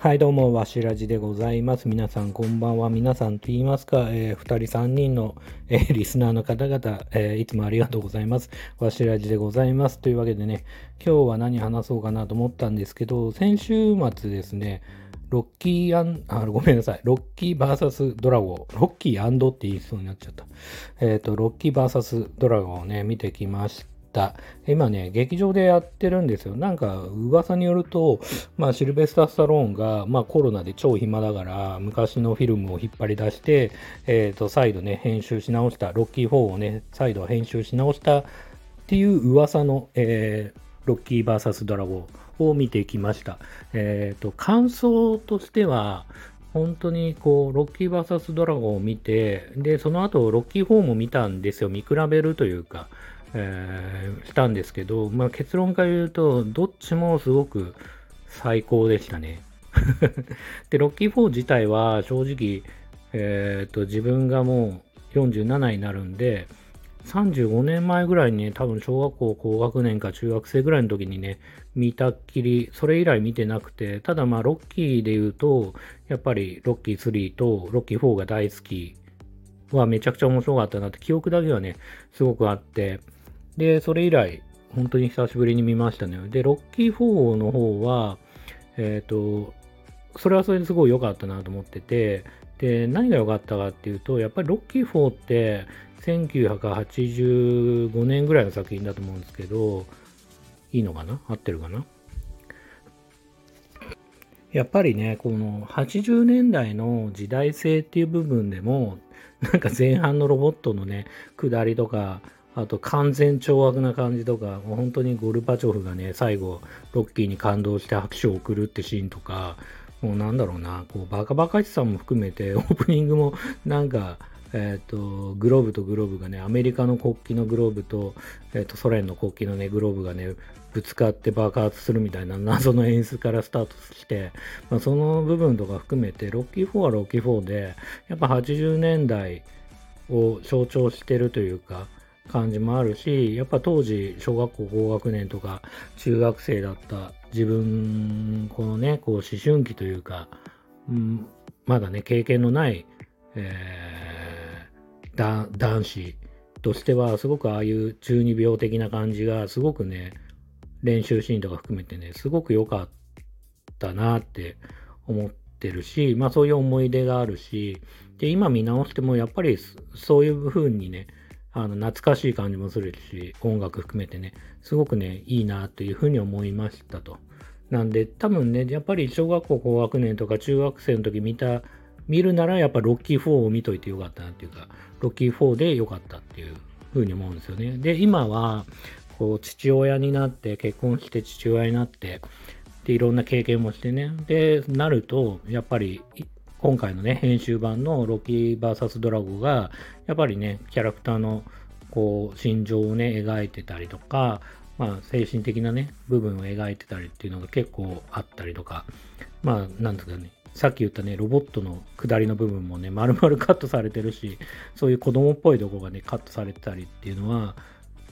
はい、どうも、わしらじでございます。皆さん、こんばんは。皆さんと言いますか、えー、2人、3人の、えーリスナーの方々、えーいつもありがとうございます。わしらじでございます。というわけでね、今日は何話そうかなと思ったんですけど、先週末ですね、ロッキーアン、あ、ごめんなさい。ロッキー VS ドラゴン。ロッキーって言いそうになっちゃった。えっ、と、ロッキー VS ドラゴンをね、見てきました。今ね、劇場でやってるんですよ。なんか、噂によると、まあ、シルベスター・スタローンが、まあ、コロナで超暇だから、昔のフィルムを引っ張り出して、えっ、と、再度ね、編集し直した、ロッキー4をね、再度編集し直したっていう噂の、えーロッキー VS ドラゴンを見てきました。えっ、と、感想としては、本当にこう、ロッキー VS ドラゴンを見て、で、その後、ロッキー4も見たんですよ。見比べるというか、えーしたんですけど、まあ、結論から言うと、どっちもすごく最高でしたね。で、ロッキー4自体は正直、えっ、と、自分がもう47になるんで、35年前ぐらいにね、多分小学校高学年か中学生ぐらいの時にね、見たっきり、それ以来見てなくて、ただまあ、ロッキーで言うと、やっぱりロッキー3とロッキー4が大好きはめちゃくちゃ面白かったなって記憶だけはね、すごくあって、で、それ以来、本当に久しぶりに見ましたね。で、ロッキー4の方は、えっ、と、それはそれですごい良かったなと思ってて、で、何が良かったかっていうと、やっぱりロッキー4って、1985年ぐらいの作品だと思うんですけど、いいのかな？合ってるかな？やっぱりね、この80年代の時代性っていう部分でも、なんか前半のロボットのね、下りとか、あと完全懲悪な感じとか、もう本当にゴルバチョフがね、最後、ロッキーに感動して拍手を送るってシーンとか、もうなんだろうな、こうバカバカしさも含めて、オープニングもなんか、えっ、と、グローブとグローブがね、アメリカの国旗のグローブと、えっ、と、ソ連の国旗のね、グローブがね、ぶつかって爆発するみたいな謎の演出からスタートして、まあ、その部分とか含めて、ロッキー4はロッキー4で、やっぱ80年代を象徴してるというか、感じもあるし、やっぱ当時、小学校高学年とか、中学生だった自分、このね、こう思春期というか、うん、まだね、経験のない、えー男子としては、すごくああいう中二病的な感じが、すごくね、練習シーンとか含めてね、すごく良かったなって思ってるし、まあそういう思い出があるし、で、今見直してもやっぱりそういう風にね、あの懐かしい感じもするし、音楽含めてね、すごくね、いいなというふうに思いましたと。なんで、多分ね、やっぱり小学校高学年とか中学生の時見た、見るならやっぱロッキー4を見といてよかったなっていうか、ロッキー4でよかったっていうふうに思うんですよね。で、今は、こう、父親になって、結婚して父親になって、で、いろんな経験もしてね。で、なると、やっぱり、今回のね、編集版のロッキー VS ドラゴが、やっぱりね、キャラクターの、こう、心情をね、描いてたりとか、まあ、精神的なね、部分を描いてたりっていうのが結構あったりとか、まあ、なんですかね、さっき言ったね、ロボットの下りの部分もね、丸々カットされてるし、そういう子供っぽいとこがね、カットされてたりっていうのは、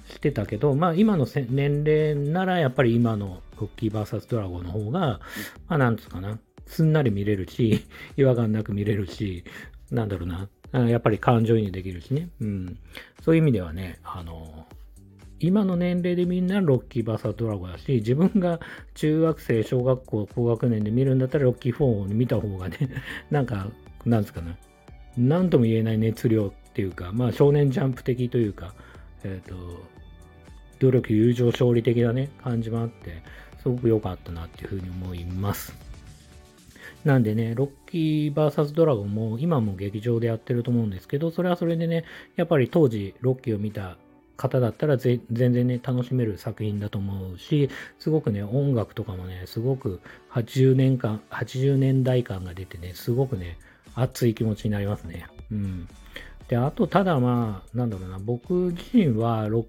してたけど、まあ今の年齢ならやっぱり今のロッキー VS ドラゴンの方が、まあなんつうかな、すんなり見れるし、違和感なく見れるし、なんだろうな、やっぱり感情移入できるしね。うん。そういう意味ではね、あの、今の年齢でみんなロッキー VS ドラゴンだし、自分が中学生、小学校、高学年で見るんだったらロッキー4を見た方がね、なんか、なんですかね、なんとも言えない熱量っていうか、まあ少年ジャンプ的というか、えっ、と、努力、友情、勝利的なね、感じもあって、すごく良かったなっていうふうに思います。なんでね、ロッキー VS ドラゴンも今も劇場でやってると思うんですけど、それはそれでね、やっぱり当時ロッキーを見た方だったら全然ね、楽しめる作品だと思うし、すごくね、音楽とかもね、すごく80年間、80年代感が出てね、すごくね、熱い気持ちになりますね。うん。で、あと、ただまあ、なんだろうな、僕自身はロッ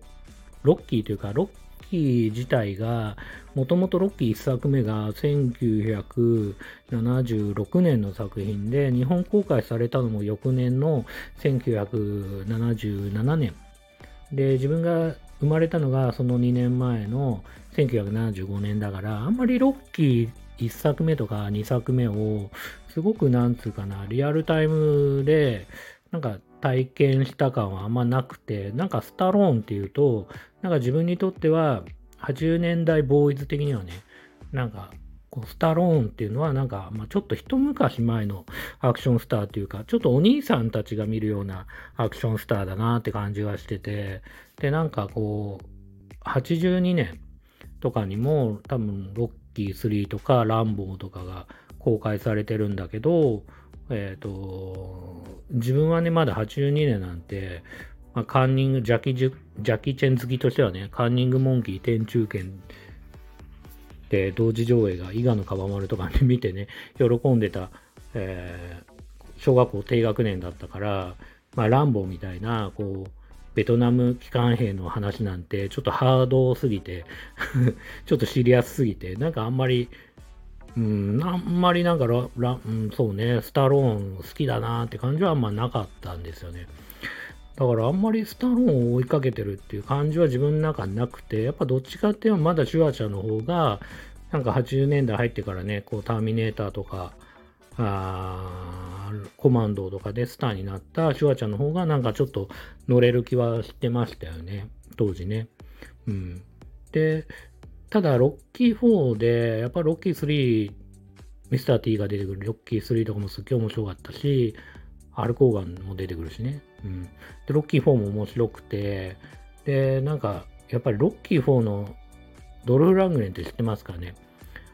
ロッキーというか、ロッキー自体が、もともとロッキー1作目が1976年の作品で、日本公開されたのも翌年の1977年。で、自分が生まれたのがその2年前の1975年だから、あんまりロッキー1作目とか2作目を、すごくなんつうかな、リアルタイムで、なんか体験した感はあんまなくて、なんかスタローンっていうと、なんか自分にとっては、80年代ボーイズ的にはね、なんか、こうスタローンっていうのはなんか、まあ、ちょっと一昔前のアクションスターっていうか、ちょっとお兄さんたちが見るようなアクションスターだなって感じがしてて、で、なんかこう、82年とかにも多分ロッキー3とかランボーとかが公開されてるんだけど、えっ、ー、と、自分はね、まだ82年なんて、まあ、カンニング、ジャキジャキチェン好きとしてはね、カンニングモンキー天中剣で同時上映が伊賀のかば丸とかで見てね、喜んでた、えー、小学校低学年だったから、まあ、ランボーみたいな、こう、ベトナム機関兵の話なんて、ちょっとハードすぎて ちょっとシリアスすぎて、なんかあんまり、うん、あんまりなんかラ、ラうん、そうね、スタローン好きだなって感じはあんまなかったんですよね。だからあんまりスタローンを追いかけてるっていう感じは自分の中なくて、やっぱどっちかっていうとまだシュワちゃんの方が、なんか80年代入ってからね、こうターミネーターとか、あコマンドとかでスターになったシュワちゃんの方がなんかちょっと乗れる気はしてましたよね。当時ね。うん。で、ただ、ロッキー4で、やっぱロッキー3、ミスター T が出てくるロッキー3とかもすっげえ面白かったし、アルコーガンも出てくるしね。うん。で、ロッキー4も面白くて、で、なんか、やっぱりロッキー4のドルフ・ラングレンって知ってますかね？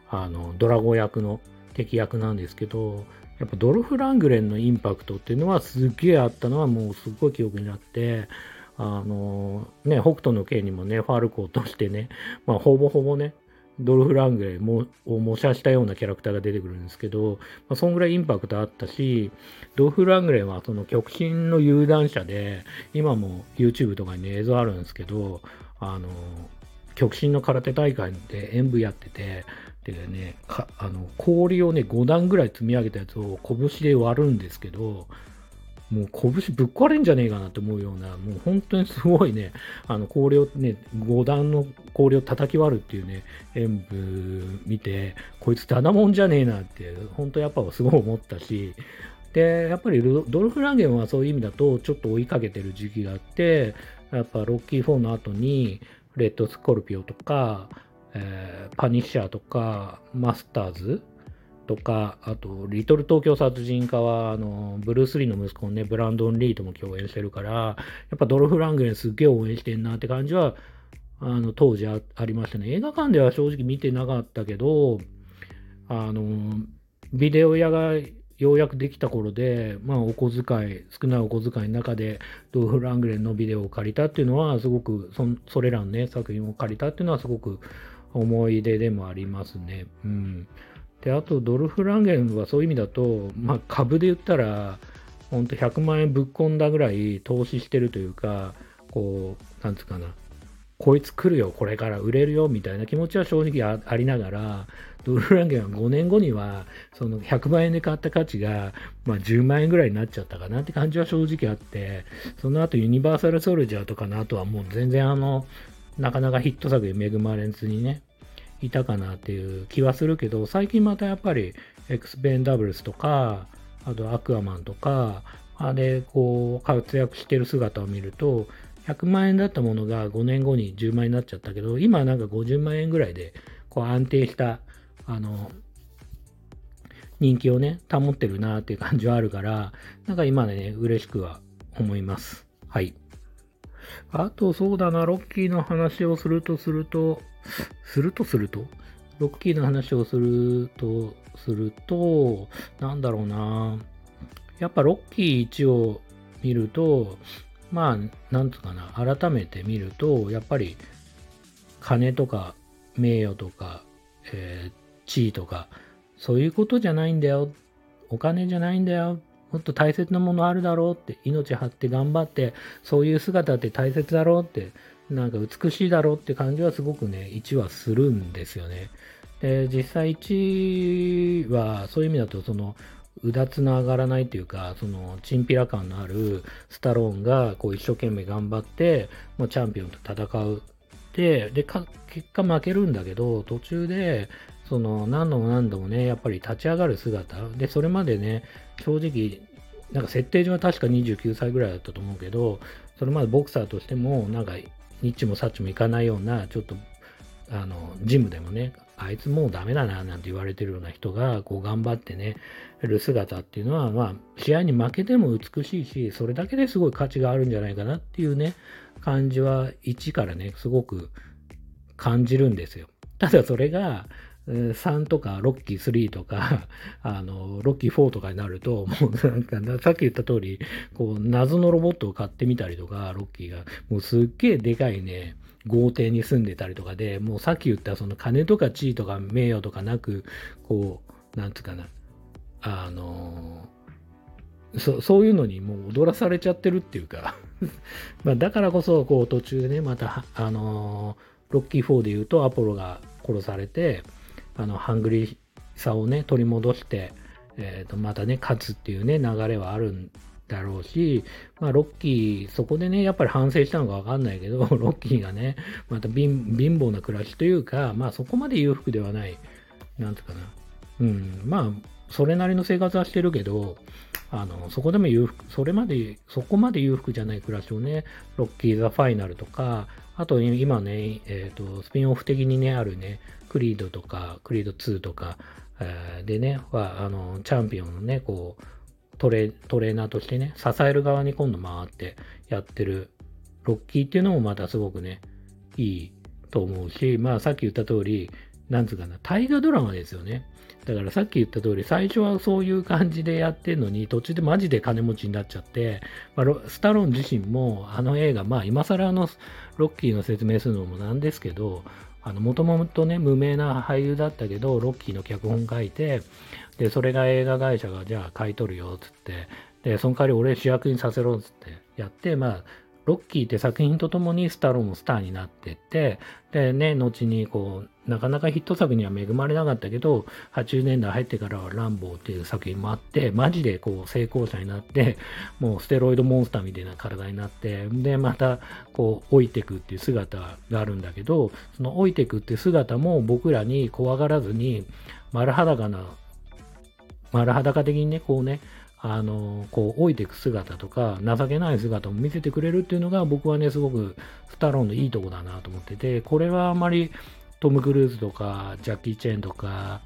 あの、ドラゴン役の敵役なんですけど、やっぱドルフ・ラングレンのインパクトっていうのはすっげえあったのはもうすっごい記憶になって、あのね、北斗の剣にもね、ファルコとしてね、まあ、ほぼほぼね、ドルフ・ラングレーを模写したようなキャラクターが出てくるんですけど、まあ、そんぐらいインパクトあったし、ドルフ・ラングレーはその極真の有段者で、今も YouTube とかに、映像あるんですけど、あの、極真の空手大会で演舞やってて、でね、あの氷をね、5段ぐらい積み上げたやつを拳で割るんですけど、もう拳ぶっ壊れんじゃねえかなって思うような、もう本当にすごいね、あの氷をね、5段の氷を叩き割るっていうね、演舞見て、こいつただもんじゃねえなって、本当やっぱすごい思ったし、で、やっぱりドルフ・ランゲンはそういう意味だと、ちょっと追いかけてる時期があって、やっぱロッキー4の後に、レッドスコルピオとか、えー、パニッシャーとか、マスターズとか、あと、リトル東京殺人家は、あの、ブルース・リーの息子のね、ブランドン・リーとも共演してるから、やっぱドルフ・ラングレンすっげえ応援してんなって感じは、あの、当時ありましたね。映画館では正直見てなかったけど、あの、ビデオ屋がようやくできた頃で、まあ、お小遣い、少ないお小遣いの中で、ドルフ・ラングレンのビデオを借りたっていうのは、すごくそ、それらのね、作品を借りたっていうのは、すごく思い出でもありますね。うん。で、あと、ドルフ・ランゲンはそういう意味だと、まあ、株で言ったら、ほんと100万円ぶっ込んだぐらい投資してるというか、こう、なんつうかな、こいつ来るよ、これから売れるよ、みたいな気持ちは正直ありながら、ドルフ・ランゲンは5年後には、その100万円で買った価値が、まあ、10万円ぐらいになっちゃったかなって感じは正直あって、その後ユニバーサル・ソルジャーとかの後はもう全然あの、なかなかヒット作で恵まれずにね、いたかなっていう気はするけど、最近またやっぱりエクスペンダブルスとか、あとアクアマンとか、あれ、こう、活躍してる姿を見ると、100万円だったものが5年後に10万円になっちゃったけど、今なんか50万円ぐらいで、こう安定した、あの、人気をね、保ってるなっていう感じはあるから、なんか今ね、嬉しくは思います。はい。あと、そうだな、ロッキーの話をするとすると、するとすると、ロッキーの話をするとすると、なんだろうな。やっぱロッキー1を見ると、まあ、なんつうかな、改めて見ると、やっぱり、金とか名誉とか、えー、地位とか、そういうことじゃないんだよ。お金じゃないんだよ。もっと大切なものあるだろうって、命張って頑張って、そういう姿って大切だろうって、なんか美しいだろうって感じはすごくね、1はするんですよね。で、実際1はそういう意味だと、その、うだつな上がらないというか、その、チンピラ感のあるスタローンが、こう、一生懸命頑張って、もうチャンピオンと戦うで、で、結果負けるんだけど、途中で、その何度も何度もね、やっぱり立ち上がる姿。で、それまでね、正直、なんか設定上は確か29歳ぐらいだったと思うけど、それまでボクサーとしても、なんか、ニッチもサッチもいかないような、ちょっと、あの、ジムでもね、あいつもうダメだな、なんて言われてるような人が、こう頑張ってね、る姿っていうのは、まあ、試合に負けても美しいし、それだけですごい価値があるんじゃないかなっていうね、感じは、1からね、すごく感じるんですよ。ただそれが、3とかロッキー3とか、あの、ロッキー4とかになると、もうなんか、さっき言った通り、こう、謎のロボットを買ってみたりとか、ロッキーが、もうすっげえでかいね、豪邸に住んでたりとかで、もうさっき言ったその金とか地位とか名誉とかなく、こう、なんつうかな、あのそそういうのにもう踊らされちゃってるっていうか まだからこそ、こう途中でね、また、あのロッキー4で言うとアポロが殺されて、あの、ハングリーさをね、取り戻して、えー、とまたね、勝つっていうね、流れはあるんだろうし、まあ、ロッキー、そこでね、やっぱり反省したのかわかんないけど、ロッキーがね、また貧乏な暮らしというか、まあ、そこまで裕福ではない、なんていうかな。うん、まあ、それなりの生活はしてるけど、あの、そこでも裕福、それまで、そこまで裕福じゃない暮らしをね、ロッキー・ザ・ファイナルとか、あと今ね、えっ、ー、と、スピンオフ的にね、あるね、クリードとか、クリード2とか、えー、でね、は、あの、チャンピオンのね、こう、トレトレーナーとしてね、支える側に今度回ってやってるロッキーっていうのもまたすごくね、いいと思うし、まあさっき言った通り、なんつうかな、大河ドラマですよね。だからさっき言った通り、最初はそういう感じでやってんのに、途中でマジで金持ちになっちゃって、まあ、スタローン自身もあの映画、まあ今更あのロッキーの説明するのもなんですけど、もともとね、無名な俳優だったけど、ロッキーの脚本書いて、で、それが映画会社が、じゃあ買い取るよ、つって、で、その代わり俺主役にさせろ、つってやって、まあ、ロッキーって作品とともにスタローもスターになってって、でね、後にこう、なかなかヒット作には恵まれなかったけど、80年代入ってからはランボーっていう作品もあって、マジでこう成功者になって、もうステロイドモンスターみたいな体になって、で、またこう老いてくっていう姿があるんだけど、その老いてくっていう姿も僕らに怖がらずに、丸裸な、丸裸的にね、こうね、あの、こう、老いていく姿とか、情けない姿も見せてくれるっていうのが、僕はね、すごく、スタローンのいいとこだなと思ってて、これはあまり、トム・クルーズとか、ジャッキー・チェーンとか、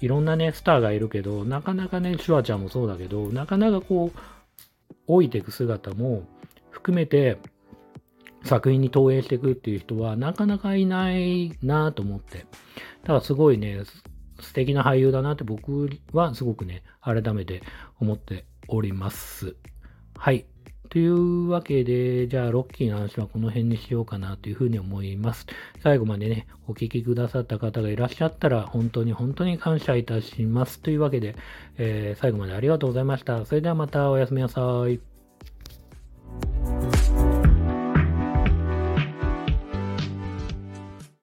いろんなね、スターがいるけど、なかなかね、シュワちゃんもそうだけど、なかなかこう、老いていく姿も含めて、作品に投影していくっていう人は、なかなかいないなと思って。ただすごいね、素敵な俳優だなって僕はすごくね、改めて思っております。はい。というわけで、じゃあ、ロッキーの話はこの辺にしようかなというふうに思います。最後までね、お聴きくださった方がいらっしゃったら、本当に本当に感謝いたします。というわけで、えー、最後までありがとうございました。それではまたおやすみなさい。